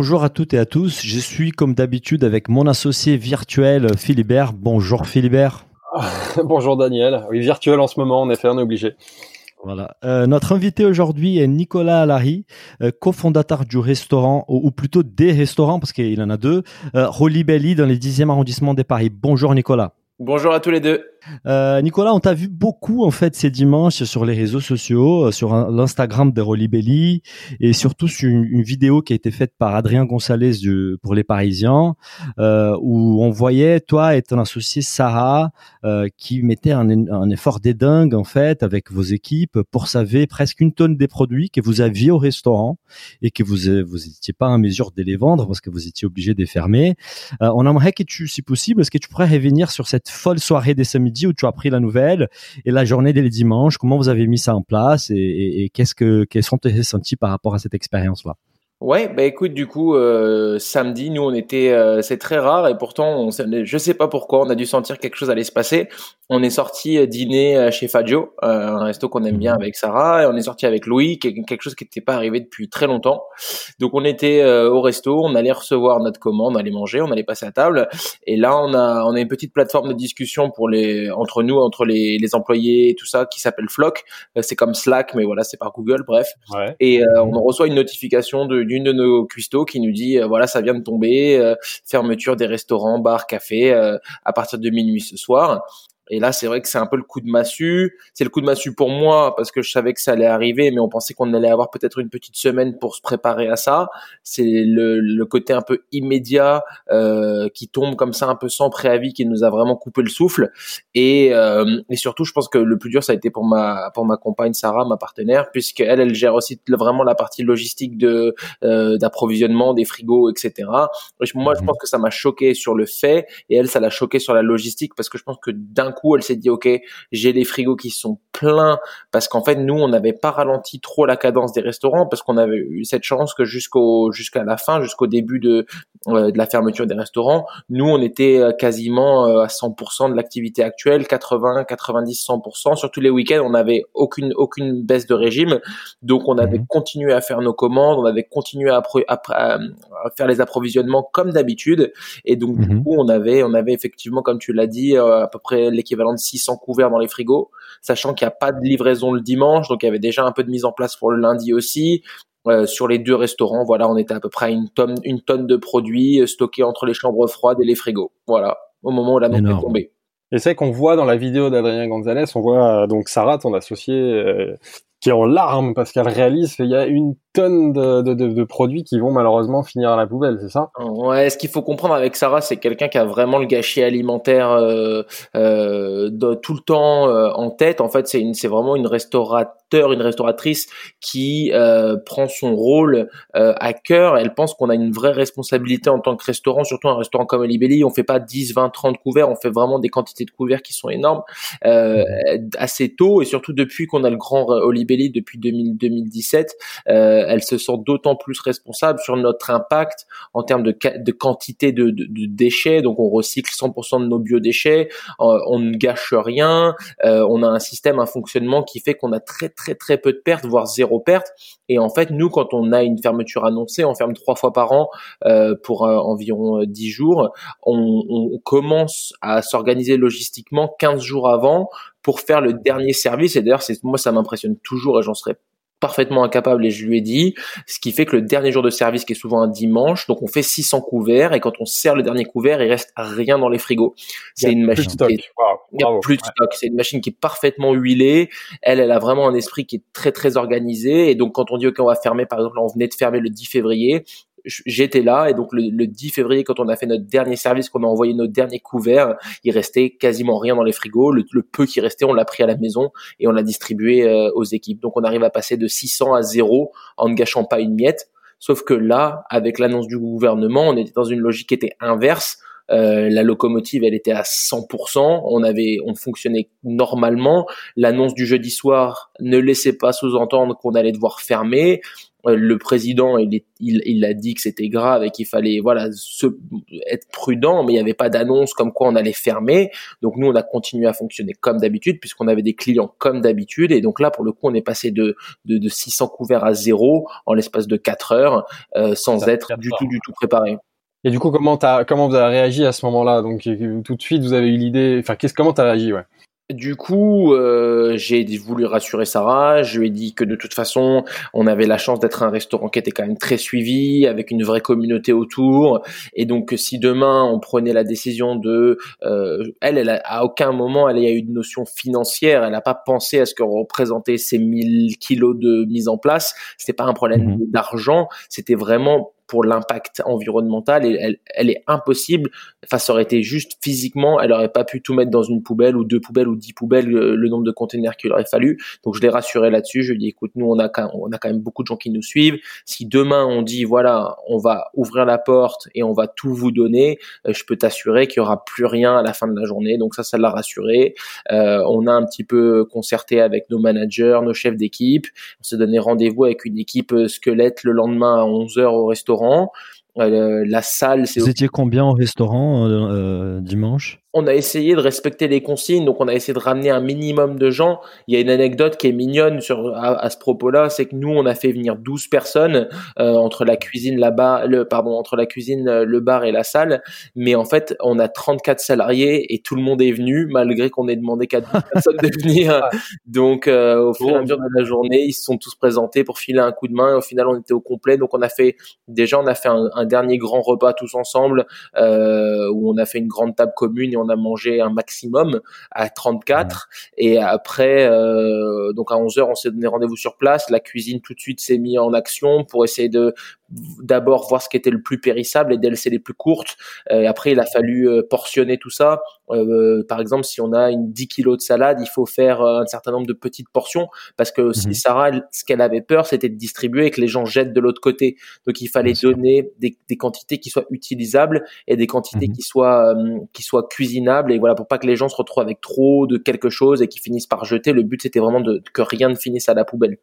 Bonjour à toutes et à tous. Je suis comme d'habitude avec mon associé virtuel Philibert. Bonjour Philibert. Bonjour Daniel. Oui, virtuel en ce moment, en effet, on est obligé. Voilà. Euh, notre invité aujourd'hui est Nicolas Alary, euh, cofondateur du restaurant, ou, plutôt des restaurants, parce qu'il en a deux, euh, Rolly Belly dans les 10e arrondissement de Paris. Bonjour Nicolas. Bonjour à tous les deux. Euh, Nicolas, on t'a vu beaucoup en fait ces dimanches sur les réseaux sociaux, euh, sur l'Instagram de Rolly Belly et surtout sur une, vidéo qui a été faite par Adrien Gonzalez pour les Parisiens, euh, où on voyait toi et ton associé Sarah qui mettaient un, effort dédingue en fait avec vos équipes pour savoir presque une tonne des produits que vous aviez au restaurant et que vous vous étiez pas en mesure de les vendre parce que vous étiez obligé de les fermer. on aimerait que tu, si possible, est-ce que tu pourrais revenir sur cette folle soirée des samedis où tu as pris la nouvelle et la journée dès les dimanches, comment vous avez mis ça en place et, qu'est-ce que quels sont tes ressentis par rapport à cette expérience-là? Ouais, bah écoute, du coup, euh, samedi, nous, on était, euh, c'est très rare et pourtant, on, je sais pas pourquoi, on a dû sentir quelque chose allait se passer. On est sorti euh, dîner chez Fagio, un resto qu'on aime bien mhm. avec Sarah, et on est sorti avec Louis, quelque chose qui n'était pas arrivé depuis très longtemps. Donc, on était au resto, on allait recevoir notre commande, on allait manger, on allait passer à table, et là, on a, on a une petite plateforme de discussion pour les, entre nous, entre les, les employés et tout ça, qui s'appelle Flock. C'est comme Slack, mais voilà, c'est par Google, bref. Ouais. Et on reçoit une notification de d'une de nos cuistots qui nous dit euh, voilà ça vient de tomber, euh, fermeture des restaurants, bars, cafés euh, à partir de minuit ce soir. Et là, c'est vrai que c'est un peu le coup de massue. C'est le coup de massue pour moi parce que je savais que ça allait arriver, mais on pensait qu'on allait avoir peut-être une petite semaine pour se préparer à ça. C'est le, le, côté un peu immédiat euh, qui tombe comme ça un peu sans préavis qui nous a vraiment coupé le souffle. Et, euh, et surtout, je pense que le plus dur, ça a été pour ma pour ma compagne Sarah, ma partenaire, puisque elle, elle gère aussi vraiment la partie logistique de euh, d'approvisionnement des frigos, etc. moi, je mhm. pense que ça m'a choqué sur le fait, et elle, ça l'a choqué sur la logistique parce que je pense que d'un coup, elle s'est dit, OK, j'ai les frigos qui sont pleins parce qu'en fait, nous, on n'avait pas ralenti trop la cadence des restaurants parce qu'on avait eu cette chance que jusqu'au, jusqu'à la fin, jusqu'au début de, euh, de la fermeture des restaurants, nous, on était euh, quasiment euh, à 100% de l'activité actuelle, 80, 90, 100%. Sur tous les week-ends, on n'avait aucune, aucune baisse de régime. Donc, on avait mhm. continué à faire nos commandes, on avait continué à, à, faire les approvisionnements comme d'habitude. Et donc, du mhm. coup, on avait, on avait effectivement, comme tu l'as dit, à peu près l'équivalent de 600 couverts dans les frigos, sachant qu'il n'y a pas de livraison le dimanche, donc il y avait déjà un peu de mise en place pour le lundi aussi. Euh, sur les deux restaurants, voilà, on était à peu près à une tonne, une tonne de produits euh, stockés entre les chambres froides et les frigos. Voilà, au moment où la note est tombée. Et c'est qu'on voit dans la vidéo d'Adrien Gonzalez, on voit euh, donc Sarah, ton associé, qui est en larmes parce qu'elle réalise qu'il y a une de, produits qui vont malheureusement finir à la poubelle, c'est ça? Ouais, ce qu'il faut comprendre avec Sarah, c'est quelqu'un qui a vraiment le gâchis alimentaire euh, euh, tout le temps euh, en tête. En fait, c'est vraiment une restaurateur, une restauratrice qui prend son rôle à cœur. Elle pense qu'on a une vraie responsabilité en tant que restaurant, surtout un restaurant comme Olibelli. On fait pas 10, 20, 30 couverts, on fait vraiment des quantités de couverts qui sont énormes assez tôt et surtout depuis qu'on a le grand Olibelli depuis 2000, 2017. Euh, elle se sent d'autant plus responsable sur notre impact en termes de, de quantité de, de, de, déchets. Donc on recycle 100% de nos biodéchets, euh, on ne gâche rien, euh, on a un système, un fonctionnement qui fait qu'on a très très très peu de pertes, voire zéro perte. Et en fait, nous, quand on a une fermeture annoncée, on ferme trois fois par an euh, pour environ 10 jours, on, on commence à s'organiser logistiquement 15 jours avant pour faire le dernier service. Et d'ailleurs, c'est moi, ça m'impressionne toujours et j'en serais parfaitement incapable et je lui ai dit, ce qui fait que le dernier jour de service qui est souvent un dimanche, donc on fait 600 couverts et quand on sert le dernier couvert, il reste rien dans les frigos. C'est une machine qui est... il y a plus de stock. C'est une machine qui est parfaitement huilée. Elle, elle a vraiment un esprit qui est très très organisé et donc quand on dit ok on va fermer, par exemple, on venait de fermer le 10 février, j'étais là et donc le, le, 10 février quand on a fait notre dernier service, qu'on a envoyé notre dernier couvert, il restait quasiment rien dans les frigos. Le, peu qui restait, on l'a pris à la maison et on l'a distribué euh, aux équipes. Donc on arrive à passer de 600 à 0 en ne gâchant pas une miette. Sauf que là, avec l'annonce du gouvernement, on était dans une logique qui était inverse. Euh, la locomotive, elle était à 100%. On avait, on fonctionnait normalement. L'annonce du jeudi soir ne laissait pas sous-entendre qu'on allait devoir fermer. Euh, le président, il, il, il a dit que c'était grave et qu'il fallait voilà se, être prudent, mais il n'y avait pas d'annonce comme quoi on allait fermer. Donc nous, on a continué à fonctionner comme d'habitude puisqu'on avait des clients comme d'habitude. Et donc là, pour le coup, on est passé de, de, de 600 couverts à zéro en l'espace de 4 heures euh, sans être du tout, du tout préparé. Et du coup, comment t'as, comment vous avez réagi à ce moment-là? Donc tout de suite, vous avez eu l'idée. Enfin, qu'est-ce, comment t'as réagi, ouais? Du coup, euh, j'ai voulu rassurer Sarah. Je lui ai dit que de toute façon, on avait la chance d'être un restaurant qui était quand même très suivi, avec une vraie communauté autour. Et donc, si demain on prenait la décision de, euh, elle, elle a, à aucun moment elle a eu une notion financière. Elle n'a pas pensé à ce que représentaient ces 1000 kilos de mise en place. C'était pas un problème mmh d'argent. C'était vraiment pour l'impact environnemental et elle, elle, est impossible. Enfin, ça aurait été juste physiquement, elle aurait pas pu tout mettre dans une poubelle ou deux poubelles ou dix poubelles le, nombre de containers qu'il aurait fallu. Donc je l'ai rassuré là-dessus. Je lui ai dit écoute, nous on a quand, on a quand même beaucoup de gens qui nous suivent. Si demain on dit voilà, on va ouvrir la porte et on va tout vous donner, euh, je peux t'assurer qu'il y aura plus rien à la fin de la journée. Donc ça, ça l'a rassuré. Euh, on a un petit peu concerté avec nos managers, nos chefs d'équipe. On s'est donné rendez-vous avec une équipe euh, squelette le lendemain à 11 h au restaurant euh, la salle, c'est. Vous étiez combien au restaurant euh, euh, dimanche? On a essayé de respecter les consignes, donc on a essayé de ramener un minimum de gens. Il y a une anecdote qui est mignonne sur à, ce propos-là, c'est que nous on a fait venir 12 personnes euh, entre la cuisine là-bas, le pardon, entre la cuisine, euh, le bar et la salle, mais en fait on a 34 salariés et tout le monde est venu malgré qu'on ait demandé qu'à 12 personnes de venir. Donc euh, au fur et à mesure de la journée, ils se sont tous présentés pour filer un coup de main. Et au final, on était au complet, donc on a fait déjà on a fait un, un dernier grand repas tous ensemble où on a fait une grande table commune on a mangé un maximum à 34 et après euh, donc à 11 heures on s'est donné rendez-vous sur place. La cuisine tout de suite s'est mis en action pour essayer de d'abord voir ce qui était le plus périssable et délaisser les plus courtes. Euh, et après, il a fallu euh, portionner tout ça. Euh, par exemple, si on a une 10 kilos de salade, il faut faire un certain nombre de petites portions parce que si mhm. Sarah, ce qu'elle avait peur, c'était de distribuer et que les gens jettent de l'autre côté. Donc, il fallait donner des, des, quantités qui soient utilisables et des quantités mhm. qui soient qui soient cuisinables. Et voilà, pour pas que les gens se retrouvent avec trop de quelque chose et qu'ils finissent par jeter. Le but, c'était vraiment de, que rien ne finisse à la poubelle.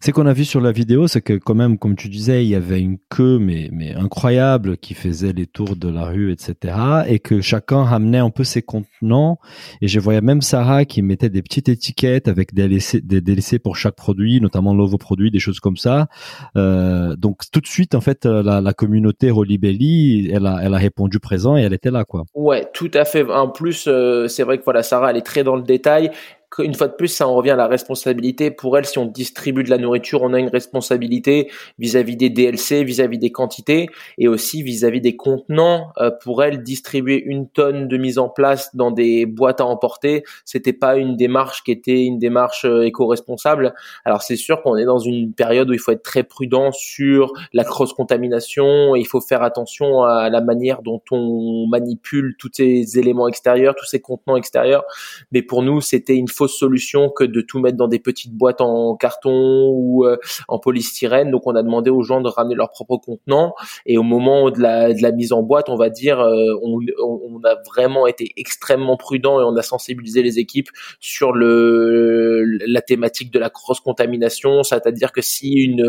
C'est qu'on a vu sur la vidéo, c'est que quand même, comme tu disais, il y avait une queue mais, mais incroyable qui faisait les tours de la rue, etc. Et que chacun ramenait un peu ses contenants. Et je voyais même Sarah qui mettait des petites étiquettes avec des délaissés, des pour chaque produit, notamment nouveaux produits, des choses comme ça. Euh, donc tout de suite, en fait, la, la communauté Rolibelli, elle a, elle a répondu présent et elle était là, quoi. Ouais, tout à fait. En plus, euh, c'est vrai que voilà, Sarah, elle est très dans le détail une fois de plus, ça en revient à la responsabilité. Pour elle, si on distribue de la nourriture, on a une responsabilité vis-à-vis des DLC, vis-à-vis des quantités et aussi vis-à-vis des contenants. Euh, pour elle, distribuer une tonne de mise en place dans des boîtes à emporter, c'était pas une démarche qui était une démarche euh, éco-responsable. Alors c'est sûr qu'on est dans une période où il faut être très prudent sur la cross-contamination. Il faut faire attention à la manière dont on manipule tous ces éléments extérieurs, tous ces contenants extérieurs. Mais pour nous, c'était une fausse solution que de tout mettre dans des petites boîtes en carton ou euh, en polystyrène. Donc on a demandé aux gens de ramener leurs propres contenants et au moment de la, de la mise en boîte, on va dire, euh, on, on, a vraiment été extrêmement prudent et on a sensibilisé les équipes sur le la thématique de la cross contamination, c'est-à-dire que si une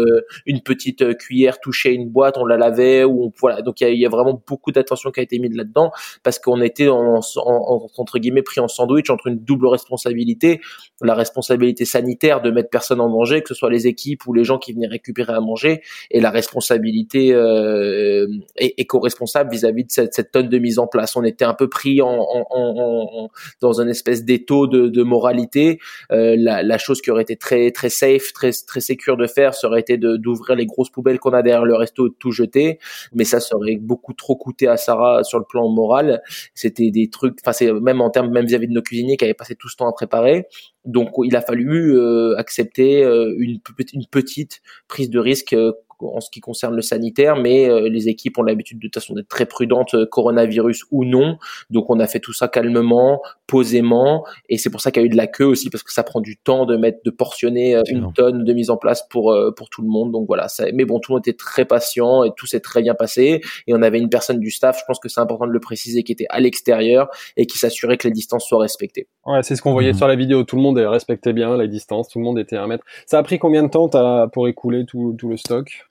une petite cuillère touchait une boîte, on la lavait ou on, voilà. Donc il y a, y a, vraiment beaucoup d'attention qui a été mise là-dedans parce qu'on était en, en, entre guillemets pris en sandwich entre une double responsabilité la responsabilité sanitaire de mettre personne en danger, que ce soit les équipes ou les gens qui venaient récupérer à manger, et la responsabilité euh, éco-responsable vis-à-vis de cette, tonne de mise en place. On était un peu pris en, dans une espèce d'étau de, moralité. Euh, la, chose qui aurait été très très safe, très très sécure de faire, serait été d'ouvrir les grosses poubelles qu'on a derrière le resto, de tout jeter. Mais ça serait beaucoup trop coûté à Sarah sur le plan moral. C'était des trucs, enfin c'est même en termes même vis-à-vis de nos cuisiniers qui avaient passé tout ce temps à préparer donc il a fallu euh, accepter euh, une, petite prise de risque euh, en ce qui concerne le sanitaire, mais euh, les équipes ont l'habitude de toute façon d'être très prudentes, euh, coronavirus ou non. Donc on a fait tout ça calmement, posément, et c'est pour ça qu'il y a eu de la queue aussi parce que ça prend du temps de mettre, de portionner euh, une tonne de mise en place pour pour tout le monde. Donc voilà. Ça, mais bon, tout le monde était très patient et tout s'est très bien passé. Et on avait une personne du staff, je pense que c'est important de le préciser, qui était à l'extérieur et qui s'assurait que les distances soient respectées. Ouais, c'est ce qu'on voyait mmh. sur la vidéo. Tout le monde respectait bien la distance, tout le monde était à un mètre. Ça a pris combien de temps pour écouler tout, tout le stock?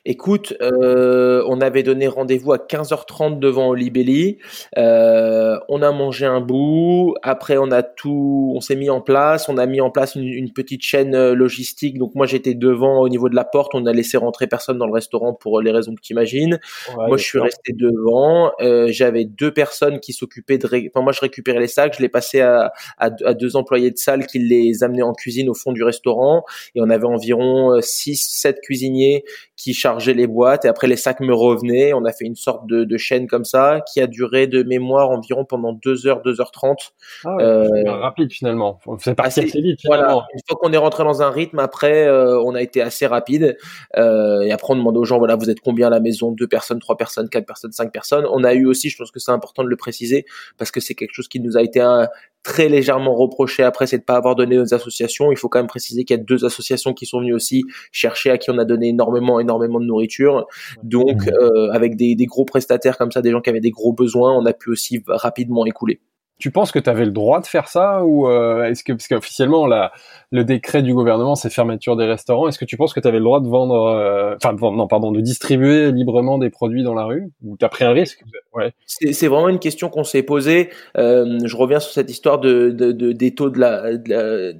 Écoute, euh, on avait donné rendez-vous à 15h30 devant Olibelli. Euh, on a mangé un bout. Après, on a tout, on s'est mis en place. On a mis en place une, petite chaîne euh, logistique. Donc moi, j'étais devant au niveau de la porte. On a laissé rentrer personne dans le restaurant pour les raisons que tu imagines. moi, je suis resté devant. Euh, J'avais deux personnes qui s'occupaient de. Enfin, moi, je récupérais les sacs. Je les passais à, à, à, deux employés de salle qui les amenaient en cuisine au fond du restaurant. Et on avait environ 6-7 euh, cuisiniers qui chargeait les boîtes et après les sacs me revenaient. On a fait une sorte de, de chaîne comme ça qui a duré de mémoire environ pendant 2 heures, 2h30. Ah euh, rapide finalement. C'est parti assez vite finalement. Voilà. Une fois qu'on est rentré dans un rythme, après euh, on a été assez rapide euh, et après on demande aux gens voilà vous êtes combien à la maison? Deux personnes, trois personnes, quatre personnes, cinq personnes. On a eu aussi, je pense que c'est important de le préciser parce que c'est quelque chose qui nous a été un, très légèrement reproché après, c'est de pas avoir donné aux associations. Il faut quand même préciser qu'il y a deux associations qui sont venues aussi chercher à qui on a donné énormément, énormément de nourriture. Donc, mmh. euh, avec des, des, gros prestataires comme ça, des gens qui avaient des gros besoins, on a pu aussi rapidement écouler tu penses que tu avais le droit de faire ça ou euh, est-ce que parce qu'officiellement la, le décret du gouvernement c'est fermeture des restaurants. Est-ce que tu penses que tu avais le droit de vendre euh, enfin non pardon de distribuer librement des produits dans la rue ou tu as pris un risque? Ouais. c'est vraiment une question qu'on s'est posée. Euh, je reviens sur cette histoire de, de, de des taux de la,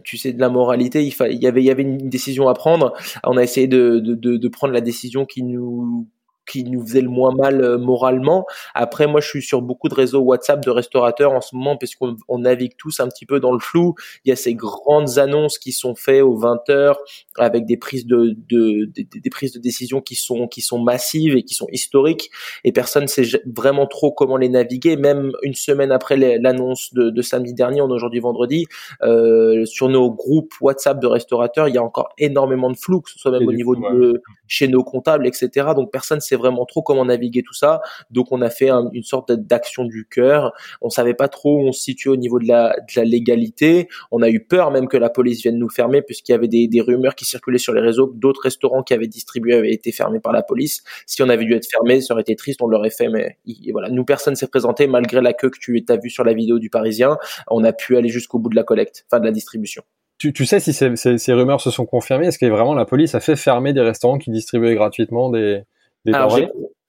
tu sais de la moralité. Il, il y avait il y avait une décision à prendre. On a essayé de, de, de prendre la décision qui nous qui nous faisait le moins mal euh, moralement. Après, moi, je suis sur beaucoup de réseaux WhatsApp de restaurateurs en ce moment parce qu'on navigue tous un petit peu dans le flou. Il y a ces grandes annonces qui sont faites aux 20 heures avec des prises de, de, des prises de décision qui sont qui sont massives et qui sont historiques et personne sait vraiment trop comment les naviguer. Même une semaine après l'annonce de, de, samedi dernier, on est aujourd'hui vendredi, euh, sur nos groupes WhatsApp de restaurateurs, il y a encore énormément de flou, que ce soit même au niveau de chez nos comptables, etc. Donc personne sait vraiment trop comment naviguer tout ça. Donc on a fait une sorte d'action du cœur. On savait pas trop où on se situait au niveau de la, légalité. On a eu peur même que la police vienne nous fermer puisqu'il y avait des, rumeurs qui circulaient sur les réseaux d'autres restaurants qui avaient distribué avaient été fermés par la police. Si on avait dû être fermé, ça aurait été triste, on l'aurait fait, mais voilà, nous personne s'est présenté malgré la queue que tu as vu sur la vidéo du Parisien. On a pu aller jusqu'au bout de la collecte, enfin de la distribution. Tu, sais si ces, rumeurs se sont confirmées? Est-ce que vraiment la police a fait fermer des restaurants qui distribuaient gratuitement des,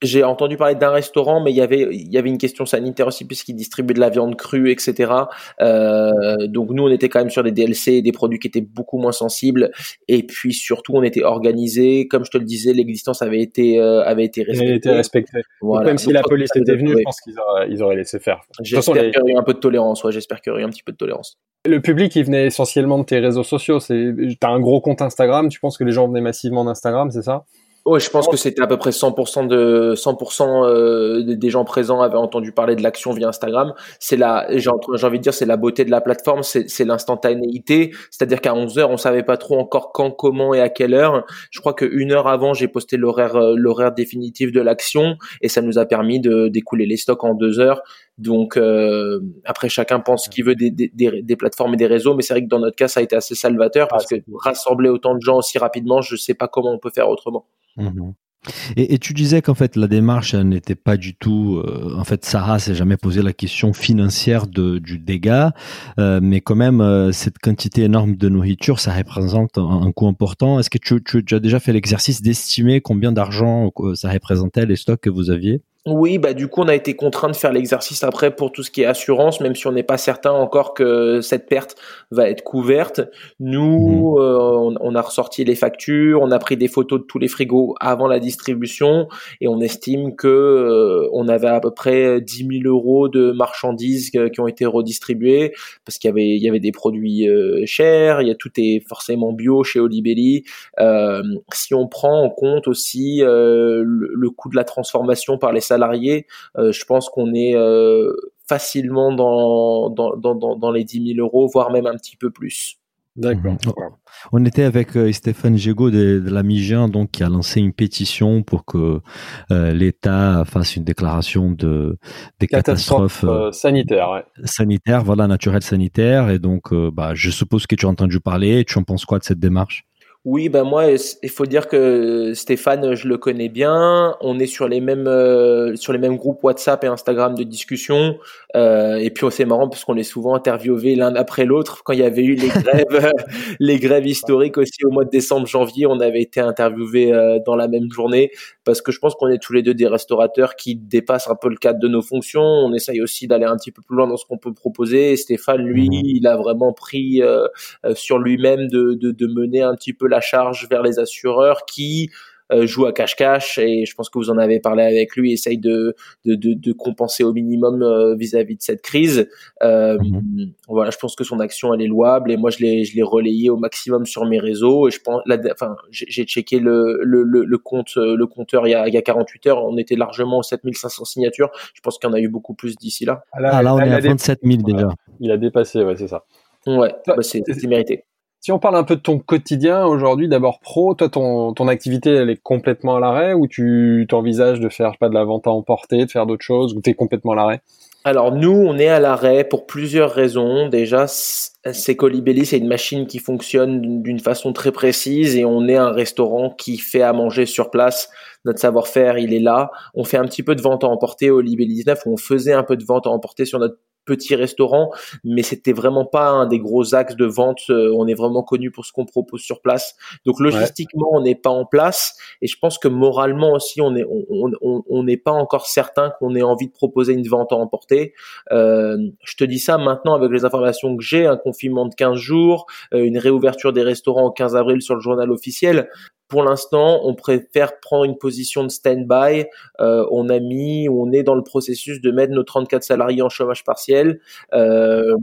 j'ai entendu parler d'un restaurant, mais il y avait il y avait une question sanitaire aussi puisqu'ils distribuaient de la viande crue, etc. Euh, donc nous, on était quand même sur des DLC, des produits qui étaient beaucoup moins sensibles, et puis surtout, on était organisé. Comme je te le disais, l'existence avait été euh, avait été respectée. Été respectée. Même si la police était venue, je pense qu'ils auraient, ils auraient laissé faire. J'espère qu'il y aurait eu un peu de tolérance. Ouais, j'espère qu'il y aurait eu un petit peu de tolérance. Le public, il venait essentiellement de tes réseaux sociaux. C'est, t'as un gros compte Instagram. Tu penses que les gens venaient massivement d'Instagram, c'est ça? Ouais, je pense que c'était à peu près 100% de 100% euh, des gens présents avaient entendu parler de l'action via Instagram. C'est la, j'ai envie de dire, c'est la beauté de la plateforme, c'est l'instantanéité. C'est-à-dire qu'à 11 heures, on savait pas trop encore quand, comment et à quelle heure. Je crois qu'une heure avant, j'ai posté l'horaire euh, l'horaire définitif de l'action et ça nous a permis de d'écouler les stocks en deux heures. Donc euh, après, chacun pense ce qu'il veut des, des, des, plateformes et des réseaux, mais c'est vrai que dans notre cas, ça a été assez salvateur parce ah, que rassembler autant de gens aussi rapidement, je sais pas comment on peut faire autrement. Mhm. Et, tu disais qu'en fait la démarche n'était pas du tout. Euh, en fait, Sarah s'est jamais posé la question financière de, du dégât, euh, mais quand même euh, cette quantité énorme de nourriture, ça représente un, coût important. Est-ce que tu, tu, as déjà fait l'exercice d'estimer combien d'argent ça représentait les stocks que vous aviez? Oui, bah du coup on a été contraint de faire l'exercice après pour tout ce qui est assurance, même si on n'est pas certain encore que cette perte va être couverte. Nous, mhm. euh, on, a ressorti les factures, on a pris des photos de tous les frigos avant la distribution et on estime que euh, on avait à peu près 10 000 euros de marchandises qui ont été redistribuées parce qu'il y avait il y avait des produits euh, chers, il y a tout est forcément bio chez Olibelli. si on prend en compte aussi le, le coût de la transformation par les salariés, euh, je pense qu'on est euh, facilement dans, dans, dans, dans, les 10 000 euros, voire même un petit peu plus. D'accord. Mhm. On était avec euh, Stéphane Gégaud de, de la Migin, donc qui a lancé une pétition pour que euh, l'État fasse une déclaration de des Catastrophe catastrophes euh, euh, sanitaire, ouais. sanitaires, voilà, naturelles sanitaires. Et donc, euh, bah, je suppose que tu as entendu parler. Tu en penses quoi de cette démarche? Oui, ben moi, il faut dire que Stéphane, je le connais bien. On est sur les mêmes euh, sur les mêmes groupes WhatsApp et Instagram de discussion. Euh, et puis c'est marrant parce qu'on est souvent interviewés l'un après l'autre. Quand il y avait eu les grèves, les grèves historiques aussi au mois de décembre, janvier, on avait été interviewés euh, dans la même journée parce que je pense qu'on est tous les deux des restaurateurs qui dépassent un peu le cadre de nos fonctions. On essaye aussi d'aller un petit peu plus loin dans ce qu'on peut proposer. Et Stéphane, lui, Mhm. il a vraiment pris euh, euh, sur lui-même de, de, de mener un petit peu la charge vers les assureurs qui euh, jouent à cache-cache et je pense que vous en avez parlé avec lui, essaye de, de, de, de compenser au minimum euh, vis-à-vis de cette crise. Euh, Voilà, je pense que son action elle est louable et moi je l'ai je l'ai relayé au maximum sur mes réseaux et je pense la, enfin j'ai checké le, le, le, le compte euh, le compteur il y a il y a 48 heures, on était largement aux 7500 signatures. Je pense qu'il y en a eu beaucoup plus d'ici là. Ah là, on est il, à a dé- 27 000 déjà. il a dépassé, ouais, c'est ça. Ouais, bah, c'est mérité. Si on parle un peu de ton quotidien aujourd'hui, d'abord pro, toi ton, ton activité elle est complètement à l'arrêt ou tu t'envisages de faire de la vente à emporter, de faire d'autres choses ou t'es complètement à l'arrêt? Alors nous, on est à l'arrêt pour plusieurs raisons. Déjà, c'est Colibelli, c'est une machine qui fonctionne d'une d'une façon très précise et on est un restaurant qui fait à manger sur place. Notre savoir-faire, il est là. On fait un petit peu de vente à emporter au Libelli 19. On faisait un peu de vente à emporter sur notre petit restaurant, mais c'était vraiment pas un des gros axes de vente. Euh, On est vraiment connu pour ce qu'on propose sur place. Donc logistiquement, on n'est pas en place et je pense que moralement aussi, on est on on- on- on n'est pas encore certain qu'on ait envie de proposer une vente à emporter. Euh, je te dis ça maintenant avec les informations que j'ai, un confinement de 15 jours, euh, une réouverture des restaurants au 15 avril sur le journal officiel. Pour l'instant, on préfère prendre une position de stand-by. Euh, on a mis, on est dans le processus de mettre nos 34 salariés en chômage partiel. Euh,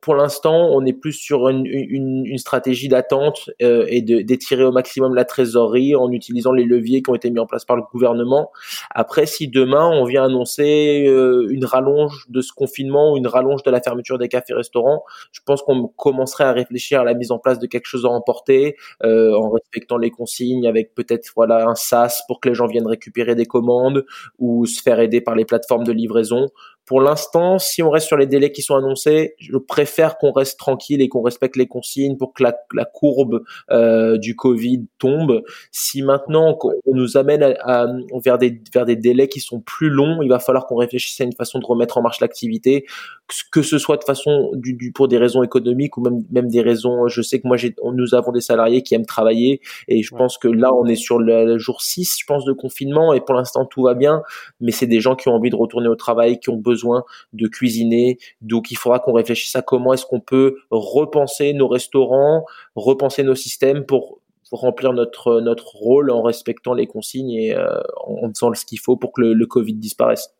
pour l'instant, on est plus sur une, une, stratégie d'attente euh, et de- d'étirer au maximum la trésorerie en utilisant les leviers qui ont été mis en place par le gouvernement. Après, si demain on vient annoncer euh, une rallonge de ce confinement ou une rallonge de la fermeture des cafés-restaurants, je pense qu'on commencerait à réfléchir à la mise en place de quelque chose à emporter euh, en respectant les consignes, avec peut-être voilà un SaaS pour que les gens viennent récupérer des commandes ou se faire aider par les plateformes de livraison. Pour l'instant, si on reste sur les délais qui sont annoncés, je préfère qu'on reste tranquille et qu'on respecte les consignes pour que la, la courbe euh, du Covid tombe. Si maintenant on nous amène à, à- vers des vers des délais qui sont plus longs, il va falloir qu'on réfléchisse à une façon de remettre en marche l'activité, que ce- soit de façon du, du pour des raisons économiques ou même même des raisons. Je sais que moi nous avons des salariés qui aiment travailler et je Ouais. pense que là on est sur le, le jour 6 je pense de confinement et pour l'instant tout va bien mais c'est des gens qui ont envie de retourner au travail, qui ont besoin de cuisiner. Donc il faudra qu'on réfléchisse à comment est-ce qu'on peut repenser nos restaurants, repenser nos systèmes pour remplir notre notre rôle en respectant les consignes et euh, en faisant ce qu'il faut pour que le Covid disparaisse.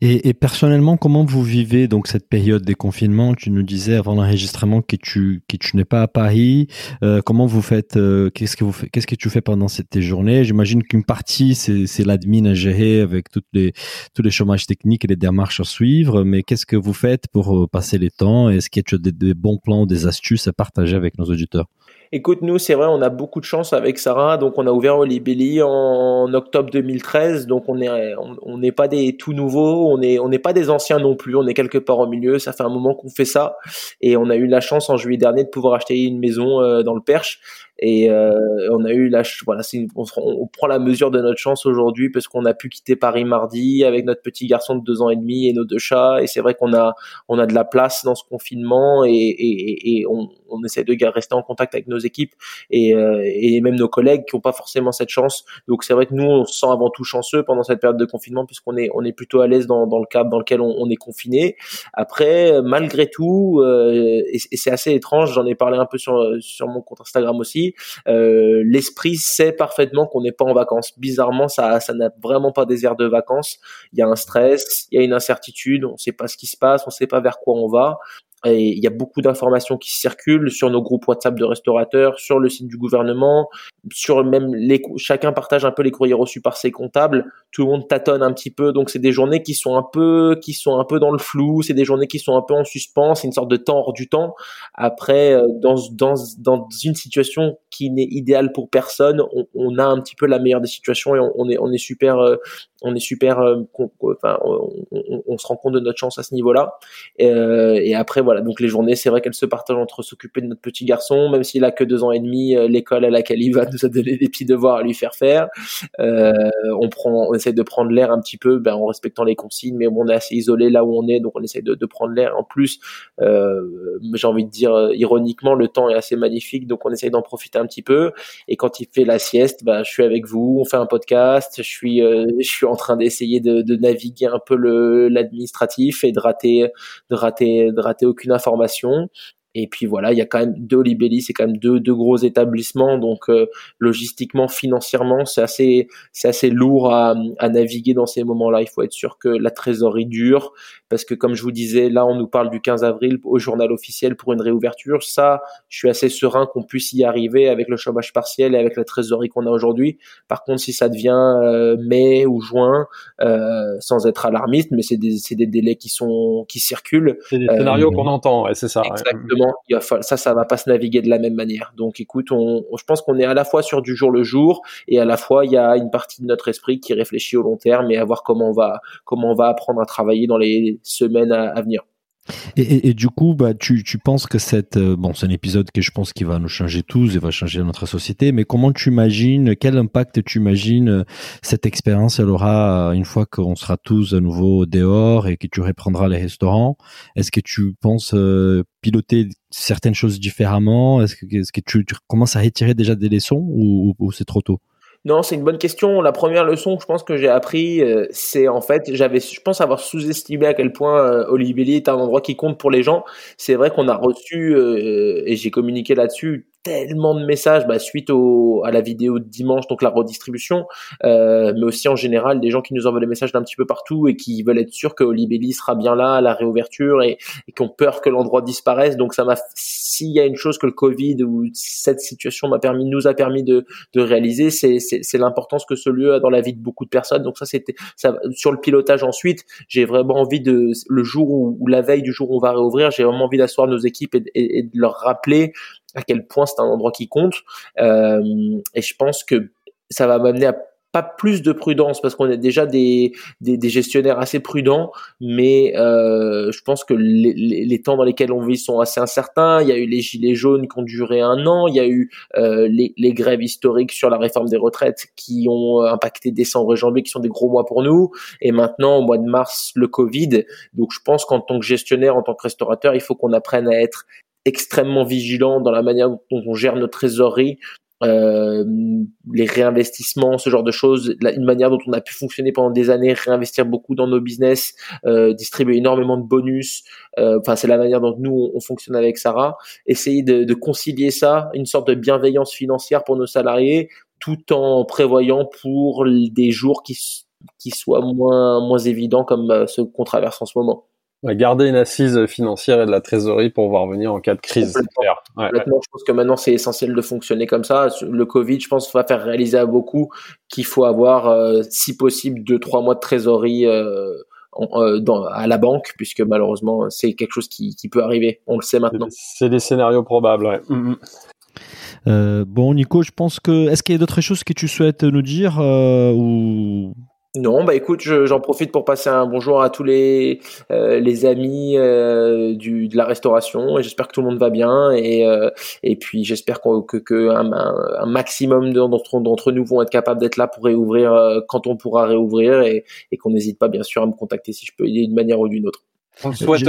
Et, personnellement, comment vous vivez donc cette période des confinements? Tu nous disais avant l'enregistrement que tu que tu n'es pas à Paris. Euh, comment vous faites euh, Qu'est-ce que vous Qu'est-ce que tu fais pendant cette tes journées? J'imagine qu'une partie c'est c'est l'admin à gérer avec toutes les tous les chômages techniques et les démarches à suivre. Mais qu'est-ce que vous faites pour euh, passer les temps? Est-ce qu'il y a des, des bons plans, des astuces à partager avec nos auditeurs? Écoute, nous, c'est vrai, on a beaucoup de chance avec Sarah. Donc, on a ouvert Olibelli en octobre 2013. Donc, on est, on n'est pas des tout nouveaux. On n'est pas des anciens non plus. On est quelque part au milieu. Ça fait un moment qu'on fait ça. Et on a eu la chance en juillet dernier de pouvoir acheter une maison euh, dans le Perche. Et euh, on a eu ch- voilà, c'est, on, on prend la mesure de notre chance aujourd'hui parce qu'on a pu quitter Paris mardi avec notre petit garçon de deux ans et demi et nos deux chats. Et c'est vrai qu'on a, on a de la place dans ce confinement et, et, et- on, on essaie de rester en contact avec nos équipes et, euh, et même nos collègues qui n'ont pas forcément cette chance. Donc c'est vrai que nous, on se sent avant tout chanceux pendant cette période de confinement puisqu'on est, on est plutôt à l'aise dans, dans le cadre dans lequel on, on est confiné. Après, malgré tout, euh, et c'est assez étrange, j'en ai parlé un peu sur, sur mon compte Instagram aussi, euh, l'esprit sait parfaitement qu'on n'est pas en vacances. Bizarrement, ça ça n'a vraiment pas des airs de vacances. Il y a un stress, il y a une incertitude, on ne sait pas ce qui se passe, on ne sait pas vers quoi on va. Et il y a beaucoup d'informations qui circulent sur nos groupes WhatsApp de restaurateurs, sur le site du gouvernement, sur même les chacun partage un peu les courriers reçus par ses comptables. Tout le monde tâtonne un petit peu, donc c'est des journées qui sont un peu qui sont un peu dans le flou. C'est des journées qui sont un peu en suspens. C'est une sorte de temps hors du temps. Après, euh, dans dans dans une situation qui n'est idéale pour personne, on, on, a un petit peu la meilleure des situations et on, on est on est super euh, on est super, euh, enfin, on, se rend compte de notre chance à ce niveau-là. Euh, et, après, voilà, donc les journées, c'est vrai qu'elles se partagent entre s'occuper de notre petit garçon, même s'il a que deux ans et demi, euh, l'école à laquelle il va nous a donné des petits devoirs à lui faire faire. on prend, on essaie de prendre l'air un petit peu, ben, en respectant les consignes, mais on est assez isolé là où on est, donc on essaie de, de prendre l'air. En plus, j'ai envie de dire ironiquement, le temps est assez magnifique, donc on essaie d'en profiter un petit peu. Et quand il fait la sieste, ben, je suis avec vous, on fait un podcast, je suis, je suis en train d'essayer de, naviguer un peu l'administratif et de rater, de rater, de rater aucune information. Et puis voilà, il y a quand même deux Libelli, c'est quand même deux, deux gros établissements, donc euh, logistiquement, financièrement, c'est assez, c'est assez lourd à, à naviguer dans ces moments-là. Il faut être sûr que la trésorerie dure, parce que comme je vous disais, là on nous parle du 15 avril au journal officiel pour une réouverture. Ça, je suis assez serein qu'on puisse y arriver avec le chômage partiel et avec la trésorerie qu'on a aujourd'hui. Par contre, si ça devient euh, mai ou juin, euh, sans être alarmiste, mais c'est des, c'est des délais qui sont qui circulent. C'est des scénarios qu'on entend, ouais, c'est ça. Exactement ça, ça va pas se naviguer de la même manière. Donc, écoute, on, je pense qu'on est à la fois sur du jour le jour et à la fois il y a une partie de notre esprit qui réfléchit au long terme et à voir comment on va, comment on va apprendre à travailler dans les semaines à venir. Et, du coup, bah, tu, tu penses que cette, euh, bon, c'est un épisode que je pense qui va nous changer tous et va changer notre société. Mais comment tu imagines, quel impact tu imagines euh, cette expérience elle aura euh, une fois qu'on sera tous à nouveau dehors et que tu reprendras les restaurants? Est-ce que tu penses piloter certaines choses différemment? Est-ce que, tu, commences à retirer déjà des leçons ou c'est trop tôt? Non, c'est une bonne question. La première leçon, je pense que j'ai appris, euh, c'est en fait, j'avais, je pense avoir sous-estimé à quel point euh, Olively est un endroit qui compte pour les gens. C'est vrai qu'on a reçu euh, et j'ai communiqué là-dessus tellement de messages bah, suite au, à la vidéo de dimanche, donc la redistribution, euh, mais aussi en général des gens qui nous envoient des messages d'un petit peu partout et qui veulent être sûrs que Olibelli sera bien là à la réouverture et, et qui ont peur que l'endroit disparaisse. Donc ça m'a, s'il y a une chose que le Covid ou cette situation m'a permis, nous a permis de, de réaliser, c'est, c'est, l'importance que ce lieu a dans la vie de beaucoup de personnes. Donc ça c'était, ça, sur le pilotage ensuite, j'ai vraiment envie de, le jour ou la veille du jour où on va réouvrir, j'ai vraiment envie d'asseoir nos équipes et, et de leur rappeler à quel point c'est un endroit qui compte. Euh, et je pense que ça va m'amener à pas plus de prudence parce qu'on est déjà des, des, des, gestionnaires assez prudents, mais euh, je pense que les, les, temps dans lesquels on vit sont assez incertains. Il y a eu les gilets jaunes qui ont duré un an, il y a eu euh, les, les, grèves historiques sur la réforme des retraites qui ont impacté décembre et janvier, qui sont des gros mois pour nous, et maintenant au mois de mars le Covid. Donc je pense qu'en tant que gestionnaire, en tant que restaurateur, il faut qu'on apprenne à être extrêmement vigilant dans la manière dont on gère notre trésorerie, euh, les réinvestissements, ce genre de choses, une manière dont on a pu fonctionner pendant des années, réinvestir beaucoup dans nos business, euh, distribuer énormément de bonus. Euh, enfin, c'est la manière dont nous on, fonctionne avec Sarah. Essayer de, de, concilier ça, une sorte de bienveillance financière pour nos salariés, tout en prévoyant pour des jours qui qui soient moins moins évidents comme euh, ceux qu'on traverse en ce moment garder une assise financière et de la trésorerie pour voir venir en cas de crise. Complètement. Je pense que maintenant c'est essentiel de fonctionner comme ça. Le Covid, je pense, va faire réaliser à beaucoup qu'il faut avoir, euh, si possible, deux trois mois de trésorerie euh, euh, dans, à la banque, puisque malheureusement c'est quelque chose qui, qui, peut arriver. On le sait maintenant. C'est des scénarios probables. Ouais. Mm, mm. Euh, bon, Nico, je pense que est-ce qu'il y a d'autres choses que tu souhaites nous dire euh, ou non, bah écoute, j'en profite pour passer un bonjour à tous les euh, les amis euh, du de la restauration. Et j'espère que tout le monde va bien. Et euh, et puis j'espère que que un, un, maximum d'entre d'entre nous vont être capables d'être là pour réouvrir quand on pourra réouvrir. Et, et qu'on n'hésite pas bien sûr à me contacter si je peux aider d'une manière ou d'une autre. On souhaite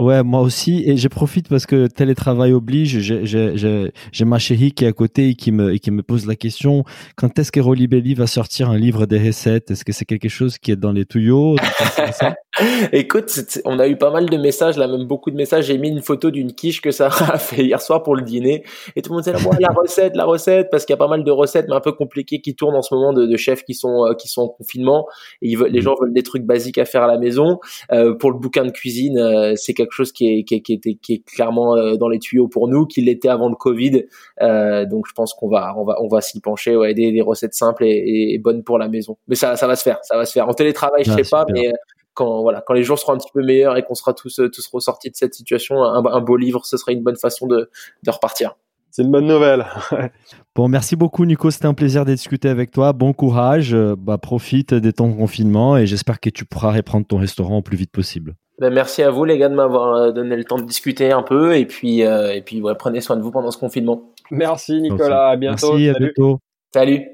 Ouais, moi aussi. Et je profite parce que télétravail oblige. J'ai ma chérie qui est à côté et qui me, et qui me pose la question quand est-ce que Rolly Belly va sortir un livre des recettes? Est-ce que c'est quelque chose qui est dans les tuyaux? Écoute, on a eu pas mal de messages, là même beaucoup de messages. J'ai mis une photo d'une quiche que Sarah a fait hier soir pour le dîner, et tout le monde disait la recette, la recette, parce qu'il y a pas mal de recettes, mais un peu compliquées qui tournent en ce moment de, de chefs qui sont euh, qui sont en confinement. Et ils veulent, les mm. gens veulent des trucs basiques à faire à la maison. Euh, pour le bouquin de cuisine, euh, c'est quelque chose qui est qui est, qui est, qui est clairement euh, dans les tuyaux pour nous, qui l'était avant le Covid. donc je pense qu'on va on va on va s'y pencher, ouais, des, des recettes simples et, et, bonnes pour la maison. Mais ça ça va se faire, ça va se faire. En télétravail, je ah, sais pas, mais quand voilà, quand les jours seront un petit peu meilleurs et qu'on sera tous euh, tous ressortis de cette situation, un, beau livre, ce serait une bonne façon de, de repartir. C'est une bonne nouvelle. bon, merci beaucoup Nico, c'était un plaisir de discuter avec toi. Bon courage, euh, bah, profite des temps de confinement et j'espère que tu pourras reprendre ton restaurant au plus vite possible. Ben, merci à vous les gars de m'avoir euh, donné le temps de discuter un peu et puis et puis ouais, prenez soin de vous pendant ce confinement. Merci Nicolas, à bientôt. Merci, à bientôt. Salut.